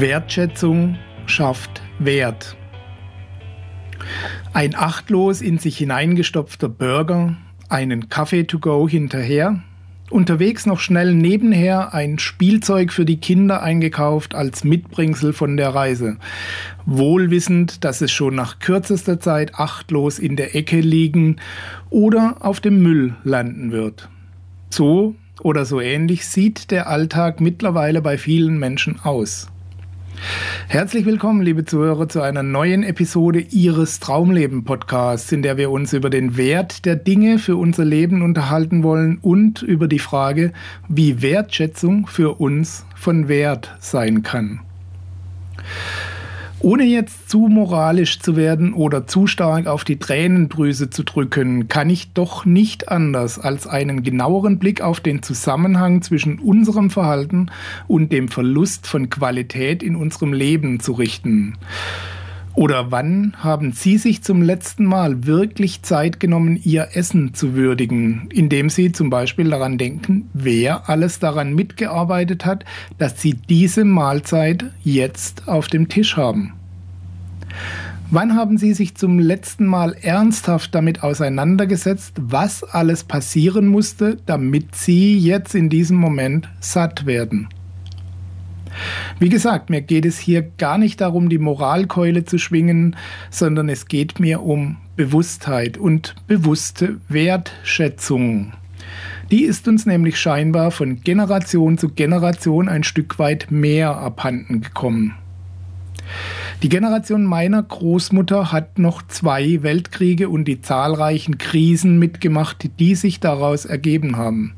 Wertschätzung schafft Wert. Ein achtlos in sich hineingestopfter Burger, einen Kaffee to go hinterher, unterwegs noch schnell nebenher ein Spielzeug für die Kinder eingekauft als Mitbringsel von der Reise, wohlwissend, dass es schon nach kürzester Zeit achtlos in der Ecke liegen oder auf dem Müll landen wird. So oder so ähnlich sieht der Alltag mittlerweile bei vielen Menschen aus. Herzlich willkommen, liebe Zuhörer, zu einer neuen Episode Ihres Traumleben Podcasts, in der wir uns über den Wert der Dinge für unser Leben unterhalten wollen und über die Frage, wie Wertschätzung für uns von Wert sein kann. Ohne jetzt zu moralisch zu werden oder zu stark auf die Tränendrüse zu drücken, kann ich doch nicht anders als einen genaueren Blick auf den Zusammenhang zwischen unserem Verhalten und dem Verlust von Qualität in unserem Leben zu richten. Oder wann haben Sie sich zum letzten Mal wirklich Zeit genommen, Ihr Essen zu würdigen, indem Sie zum Beispiel daran denken, wer alles daran mitgearbeitet hat, dass Sie diese Mahlzeit jetzt auf dem Tisch haben? Wann haben Sie sich zum letzten Mal ernsthaft damit auseinandergesetzt, was alles passieren musste, damit Sie jetzt in diesem Moment satt werden? Wie gesagt, mir geht es hier gar nicht darum, die Moralkeule zu schwingen, sondern es geht mir um Bewusstheit und bewusste Wertschätzung. Die ist uns nämlich scheinbar von Generation zu Generation ein Stück weit mehr abhanden gekommen. Die Generation meiner Großmutter hat noch zwei Weltkriege und die zahlreichen Krisen mitgemacht, die sich daraus ergeben haben.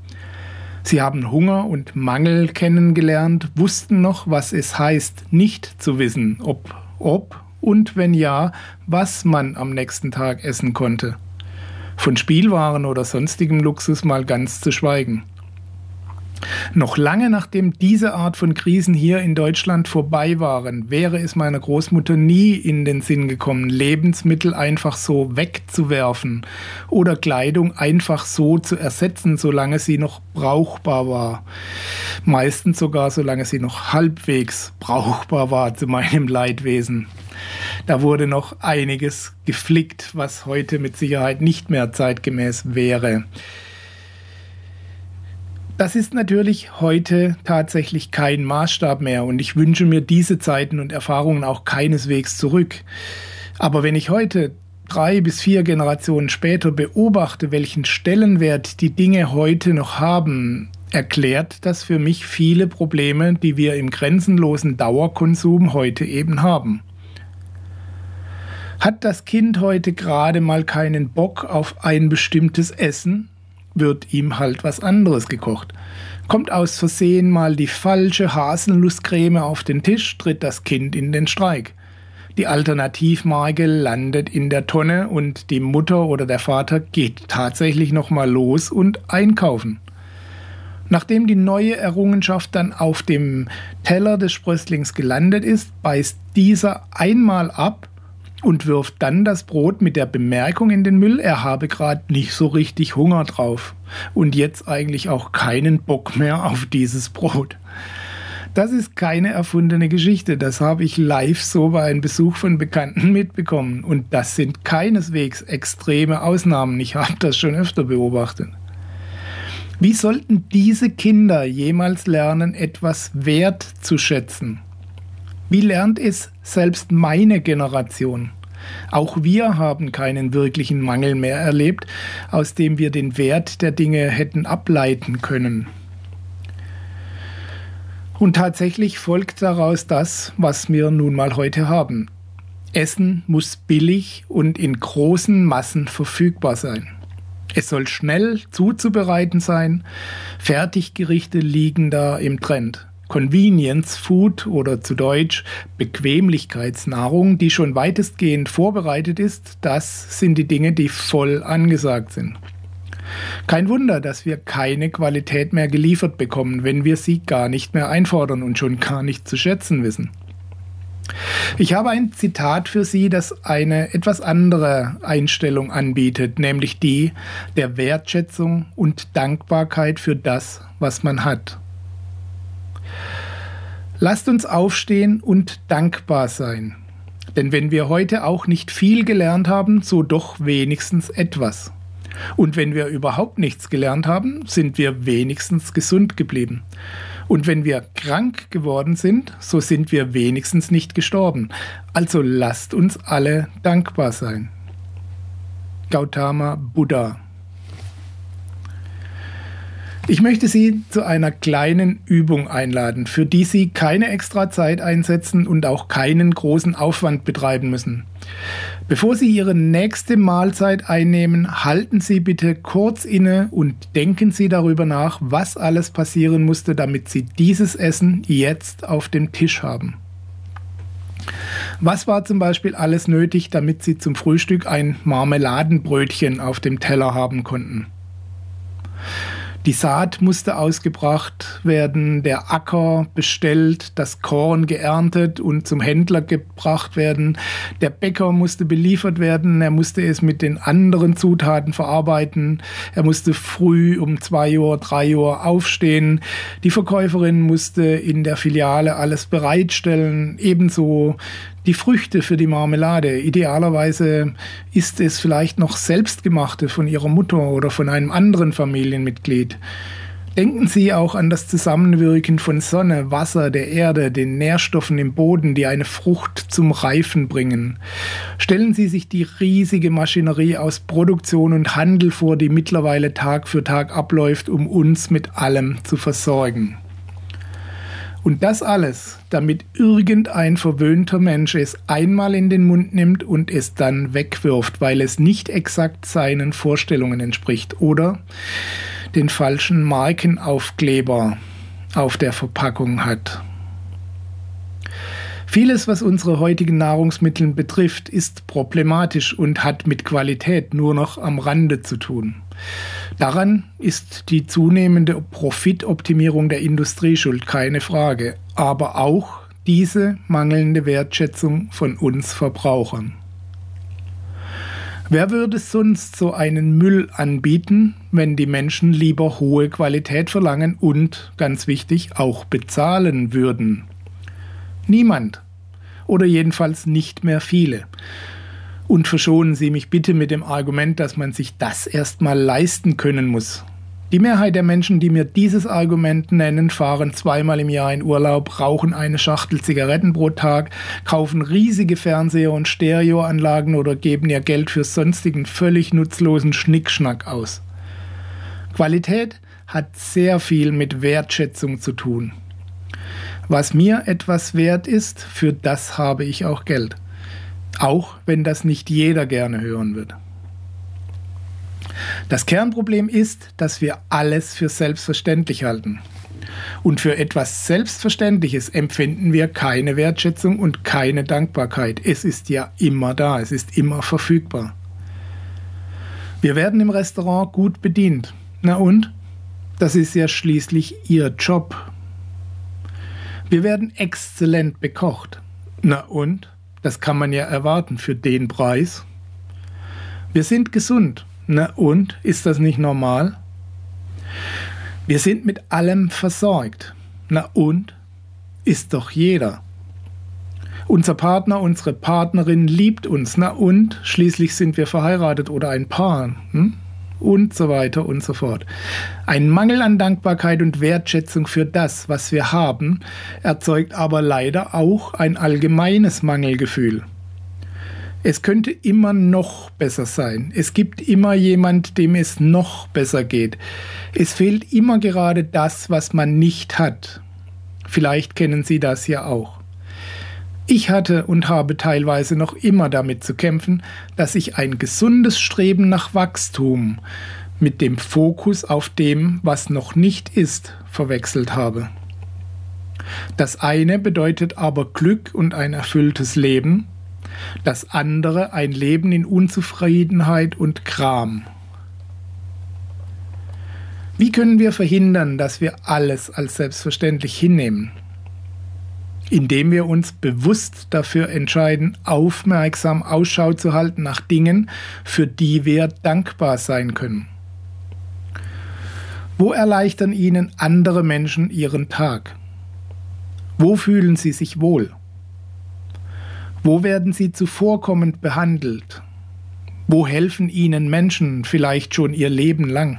Sie haben Hunger und Mangel kennengelernt, wussten noch, was es heißt, nicht zu wissen, ob, ob und wenn ja, was man am nächsten Tag essen konnte. Von Spielwaren oder sonstigem Luxus mal ganz zu schweigen. Noch lange nachdem diese Art von Krisen hier in Deutschland vorbei waren, wäre es meiner Großmutter nie in den Sinn gekommen, Lebensmittel einfach so wegzuwerfen oder Kleidung einfach so zu ersetzen, solange sie noch brauchbar war. Meistens sogar solange sie noch halbwegs brauchbar war zu meinem Leidwesen. Da wurde noch einiges geflickt, was heute mit Sicherheit nicht mehr zeitgemäß wäre. Das ist natürlich heute tatsächlich kein Maßstab mehr und ich wünsche mir diese Zeiten und Erfahrungen auch keineswegs zurück. Aber wenn ich heute drei bis vier Generationen später beobachte, welchen Stellenwert die Dinge heute noch haben, erklärt das für mich viele Probleme, die wir im grenzenlosen Dauerkonsum heute eben haben. Hat das Kind heute gerade mal keinen Bock auf ein bestimmtes Essen, wird ihm halt was anderes gekocht. Kommt aus Versehen mal die falsche Haselnusscreme auf den Tisch, tritt das Kind in den Streik. Die Alternativmarke landet in der Tonne und die Mutter oder der Vater geht tatsächlich nochmal los und einkaufen. Nachdem die neue Errungenschaft dann auf dem Teller des Sprösslings gelandet ist, beißt dieser einmal ab und wirft dann das Brot mit der Bemerkung in den Müll, er habe gerade nicht so richtig Hunger drauf und jetzt eigentlich auch keinen Bock mehr auf dieses Brot. Das ist keine erfundene Geschichte, das habe ich live so bei einem Besuch von Bekannten mitbekommen und das sind keineswegs extreme Ausnahmen, ich habe das schon öfter beobachtet. Wie sollten diese Kinder jemals lernen, etwas wert zu schätzen? Wie lernt es selbst meine Generation? Auch wir haben keinen wirklichen Mangel mehr erlebt, aus dem wir den Wert der Dinge hätten ableiten können. Und tatsächlich folgt daraus das, was wir nun mal heute haben. Essen muss billig und in großen Massen verfügbar sein. Es soll schnell zuzubereiten sein. Fertiggerichte liegen da im Trend. Convenience Food oder zu Deutsch Bequemlichkeitsnahrung, die schon weitestgehend vorbereitet ist, das sind die Dinge, die voll angesagt sind. Kein Wunder, dass wir keine Qualität mehr geliefert bekommen, wenn wir sie gar nicht mehr einfordern und schon gar nicht zu schätzen wissen. Ich habe ein Zitat für Sie, das eine etwas andere Einstellung anbietet, nämlich die der Wertschätzung und Dankbarkeit für das, was man hat. Lasst uns aufstehen und dankbar sein. Denn wenn wir heute auch nicht viel gelernt haben, so doch wenigstens etwas. Und wenn wir überhaupt nichts gelernt haben, sind wir wenigstens gesund geblieben. Und wenn wir krank geworden sind, so sind wir wenigstens nicht gestorben. Also lasst uns alle dankbar sein. Gautama Buddha ich möchte Sie zu einer kleinen Übung einladen, für die Sie keine extra Zeit einsetzen und auch keinen großen Aufwand betreiben müssen. Bevor Sie Ihre nächste Mahlzeit einnehmen, halten Sie bitte kurz inne und denken Sie darüber nach, was alles passieren musste, damit Sie dieses Essen jetzt auf dem Tisch haben. Was war zum Beispiel alles nötig, damit Sie zum Frühstück ein Marmeladenbrötchen auf dem Teller haben konnten? Die Saat musste ausgebracht werden, der Acker bestellt, das Korn geerntet und zum Händler gebracht werden. Der Bäcker musste beliefert werden, er musste es mit den anderen Zutaten verarbeiten. Er musste früh um zwei Uhr, drei Uhr aufstehen. Die Verkäuferin musste in der Filiale alles bereitstellen. Ebenso die Früchte für die Marmelade. Idealerweise ist es vielleicht noch selbstgemachte von ihrer Mutter oder von einem anderen Familienmitglied. Denken Sie auch an das Zusammenwirken von Sonne, Wasser, der Erde, den Nährstoffen im Boden, die eine Frucht zum Reifen bringen. Stellen Sie sich die riesige Maschinerie aus Produktion und Handel vor, die mittlerweile Tag für Tag abläuft, um uns mit allem zu versorgen. Und das alles, damit irgendein verwöhnter Mensch es einmal in den Mund nimmt und es dann wegwirft, weil es nicht exakt seinen Vorstellungen entspricht oder den falschen Markenaufkleber auf der Verpackung hat. Vieles, was unsere heutigen Nahrungsmittel betrifft, ist problematisch und hat mit Qualität nur noch am Rande zu tun. Daran ist die zunehmende Profitoptimierung der Industrie schuld, keine Frage, aber auch diese mangelnde Wertschätzung von uns Verbrauchern. Wer würde sonst so einen Müll anbieten, wenn die Menschen lieber hohe Qualität verlangen und, ganz wichtig, auch bezahlen würden? Niemand. Oder jedenfalls nicht mehr viele. Und verschonen Sie mich bitte mit dem Argument, dass man sich das erstmal leisten können muss. Die Mehrheit der Menschen, die mir dieses Argument nennen, fahren zweimal im Jahr in Urlaub, rauchen eine Schachtel Zigaretten pro Tag, kaufen riesige Fernseher und Stereoanlagen oder geben ihr Geld für sonstigen völlig nutzlosen Schnickschnack aus. Qualität hat sehr viel mit Wertschätzung zu tun. Was mir etwas wert ist, für das habe ich auch Geld. Auch wenn das nicht jeder gerne hören wird. Das Kernproblem ist, dass wir alles für selbstverständlich halten. Und für etwas Selbstverständliches empfinden wir keine Wertschätzung und keine Dankbarkeit. Es ist ja immer da, es ist immer verfügbar. Wir werden im Restaurant gut bedient. Na und? Das ist ja schließlich Ihr Job. Wir werden exzellent bekocht. Na und? Das kann man ja erwarten für den Preis. Wir sind gesund. Na und? Ist das nicht normal? Wir sind mit allem versorgt. Na und? Ist doch jeder. Unser Partner, unsere Partnerin liebt uns. Na und? Schließlich sind wir verheiratet oder ein Paar. Hm? Und so weiter und so fort. Ein Mangel an Dankbarkeit und Wertschätzung für das, was wir haben, erzeugt aber leider auch ein allgemeines Mangelgefühl. Es könnte immer noch besser sein. Es gibt immer jemand, dem es noch besser geht. Es fehlt immer gerade das, was man nicht hat. Vielleicht kennen Sie das ja auch. Ich hatte und habe teilweise noch immer damit zu kämpfen, dass ich ein gesundes Streben nach Wachstum mit dem Fokus auf dem, was noch nicht ist, verwechselt habe. Das eine bedeutet aber Glück und ein erfülltes Leben, das andere ein Leben in Unzufriedenheit und Kram. Wie können wir verhindern, dass wir alles als selbstverständlich hinnehmen? Indem wir uns bewusst dafür entscheiden, aufmerksam Ausschau zu halten nach Dingen, für die wir dankbar sein können. Wo erleichtern Ihnen andere Menschen Ihren Tag? Wo fühlen Sie sich wohl? Wo werden Sie zuvorkommend behandelt? Wo helfen Ihnen Menschen vielleicht schon ihr Leben lang?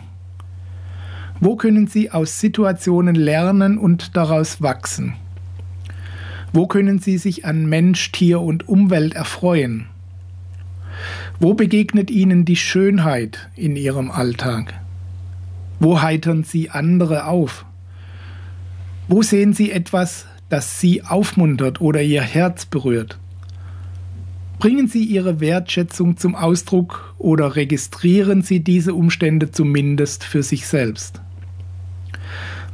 Wo können Sie aus Situationen lernen und daraus wachsen? Wo können Sie sich an Mensch, Tier und Umwelt erfreuen? Wo begegnet Ihnen die Schönheit in Ihrem Alltag? Wo heitern Sie andere auf? Wo sehen Sie etwas, das Sie aufmuntert oder Ihr Herz berührt? Bringen Sie Ihre Wertschätzung zum Ausdruck oder registrieren Sie diese Umstände zumindest für sich selbst?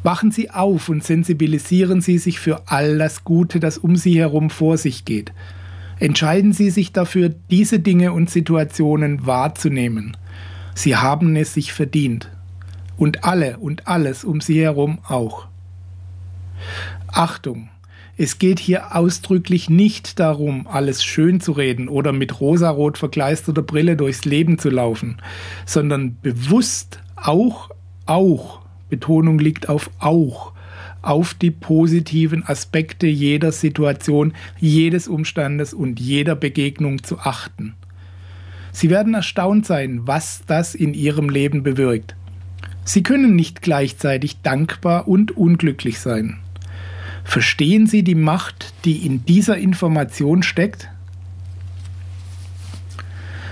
Wachen Sie auf und sensibilisieren Sie sich für all das Gute, das um Sie herum vor sich geht. Entscheiden Sie sich dafür, diese Dinge und Situationen wahrzunehmen. Sie haben es sich verdient und alle und alles um sie herum auch. Achtung! Es geht hier ausdrücklich nicht darum, alles schön zu reden oder mit rosarot verkleisterter Brille durchs Leben zu laufen, sondern bewusst auch, auch, Betonung liegt auf auch, auf die positiven Aspekte jeder Situation, jedes Umstandes und jeder Begegnung zu achten. Sie werden erstaunt sein, was das in Ihrem Leben bewirkt. Sie können nicht gleichzeitig dankbar und unglücklich sein. Verstehen Sie die Macht, die in dieser Information steckt?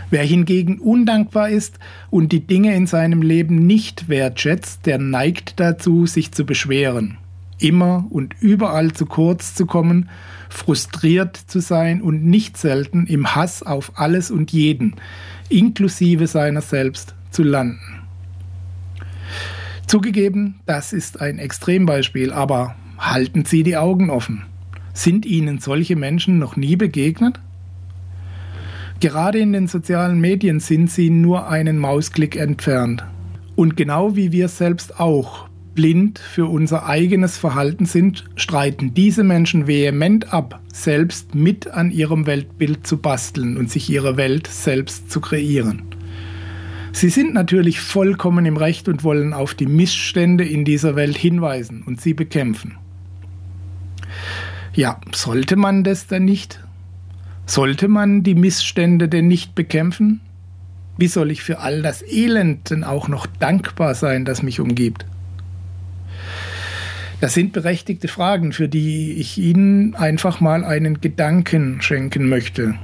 Wer hingegen undankbar ist und die Dinge in seinem Leben nicht wertschätzt, der neigt dazu, sich zu beschweren, immer und überall zu kurz zu kommen, frustriert zu sein und nicht selten im Hass auf alles und jeden, inklusive seiner selbst, zu landen. Zugegeben, das ist ein Extrembeispiel, aber halten Sie die Augen offen. Sind Ihnen solche Menschen noch nie begegnet? Gerade in den sozialen Medien sind sie nur einen Mausklick entfernt. Und genau wie wir selbst auch blind für unser eigenes Verhalten sind, streiten diese Menschen vehement ab, selbst mit an ihrem Weltbild zu basteln und sich ihre Welt selbst zu kreieren. Sie sind natürlich vollkommen im Recht und wollen auf die Missstände in dieser Welt hinweisen und sie bekämpfen. Ja, sollte man das denn nicht? Sollte man die Missstände denn nicht bekämpfen? Wie soll ich für all das Elend denn auch noch dankbar sein, das mich umgibt? Das sind berechtigte Fragen, für die ich Ihnen einfach mal einen Gedanken schenken möchte.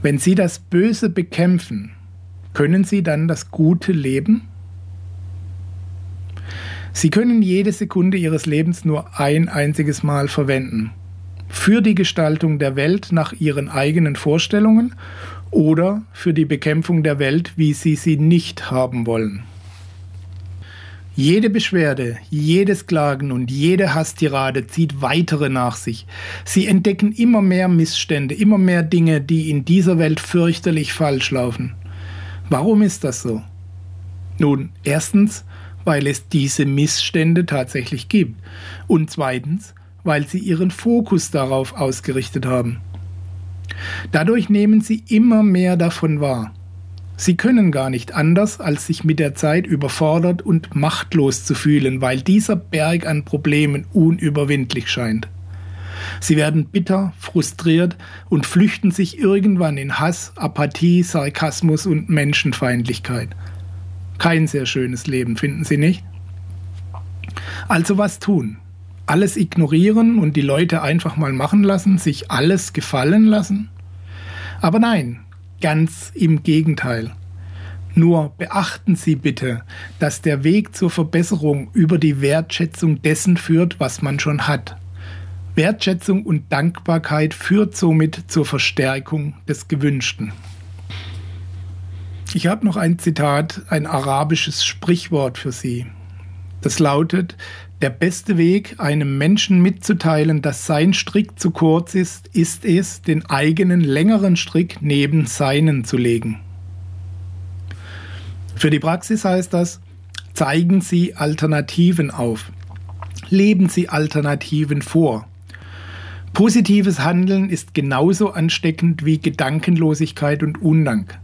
Wenn Sie das Böse bekämpfen, können Sie dann das Gute leben? Sie können jede Sekunde Ihres Lebens nur ein einziges Mal verwenden. Für die Gestaltung der Welt nach Ihren eigenen Vorstellungen oder für die Bekämpfung der Welt, wie Sie sie nicht haben wollen. Jede Beschwerde, jedes Klagen und jede Hasstirade zieht weitere nach sich. Sie entdecken immer mehr Missstände, immer mehr Dinge, die in dieser Welt fürchterlich falsch laufen. Warum ist das so? Nun, erstens, weil es diese Missstände tatsächlich gibt. Und zweitens, weil sie ihren Fokus darauf ausgerichtet haben. Dadurch nehmen sie immer mehr davon wahr. Sie können gar nicht anders, als sich mit der Zeit überfordert und machtlos zu fühlen, weil dieser Berg an Problemen unüberwindlich scheint. Sie werden bitter, frustriert und flüchten sich irgendwann in Hass, Apathie, Sarkasmus und Menschenfeindlichkeit. Kein sehr schönes Leben, finden Sie nicht? Also was tun? Alles ignorieren und die Leute einfach mal machen lassen, sich alles gefallen lassen? Aber nein, ganz im Gegenteil. Nur beachten Sie bitte, dass der Weg zur Verbesserung über die Wertschätzung dessen führt, was man schon hat. Wertschätzung und Dankbarkeit führt somit zur Verstärkung des Gewünschten. Ich habe noch ein Zitat, ein arabisches Sprichwort für Sie. Das lautet, Der beste Weg, einem Menschen mitzuteilen, dass sein Strick zu kurz ist, ist es, den eigenen längeren Strick neben seinen zu legen. Für die Praxis heißt das, zeigen Sie Alternativen auf. Leben Sie Alternativen vor. Positives Handeln ist genauso ansteckend wie Gedankenlosigkeit und Undank.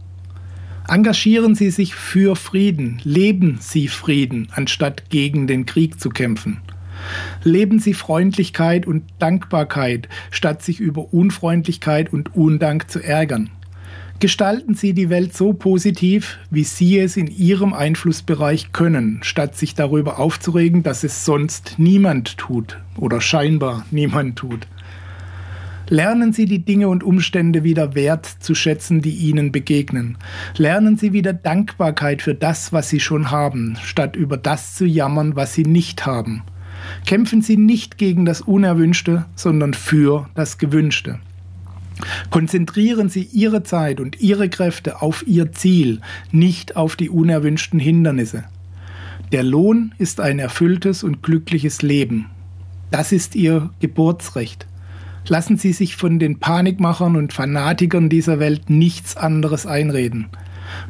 Engagieren Sie sich für Frieden, leben Sie Frieden, anstatt gegen den Krieg zu kämpfen. Leben Sie Freundlichkeit und Dankbarkeit, statt sich über Unfreundlichkeit und Undank zu ärgern. Gestalten Sie die Welt so positiv, wie Sie es in Ihrem Einflussbereich können, statt sich darüber aufzuregen, dass es sonst niemand tut oder scheinbar niemand tut. Lernen Sie die Dinge und Umstände wieder wert zu schätzen, die Ihnen begegnen. Lernen Sie wieder Dankbarkeit für das, was Sie schon haben, statt über das zu jammern, was Sie nicht haben. Kämpfen Sie nicht gegen das Unerwünschte, sondern für das Gewünschte. Konzentrieren Sie Ihre Zeit und Ihre Kräfte auf Ihr Ziel, nicht auf die unerwünschten Hindernisse. Der Lohn ist ein erfülltes und glückliches Leben. Das ist Ihr Geburtsrecht. Lassen Sie sich von den Panikmachern und Fanatikern dieser Welt nichts anderes einreden.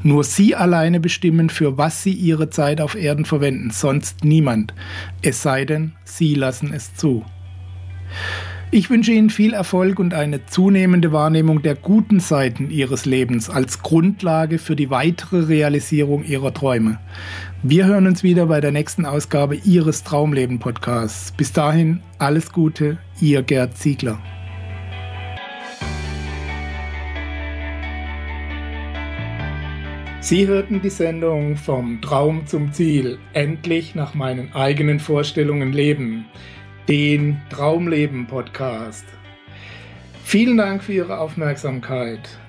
Nur Sie alleine bestimmen, für was Sie Ihre Zeit auf Erden verwenden, sonst niemand. Es sei denn, Sie lassen es zu. Ich wünsche Ihnen viel Erfolg und eine zunehmende Wahrnehmung der guten Seiten Ihres Lebens als Grundlage für die weitere Realisierung Ihrer Träume. Wir hören uns wieder bei der nächsten Ausgabe Ihres Traumleben Podcasts. Bis dahin alles Gute, Ihr Gerd Ziegler. Sie hörten die Sendung Vom Traum zum Ziel, endlich nach meinen eigenen Vorstellungen leben, den Traumleben Podcast. Vielen Dank für Ihre Aufmerksamkeit.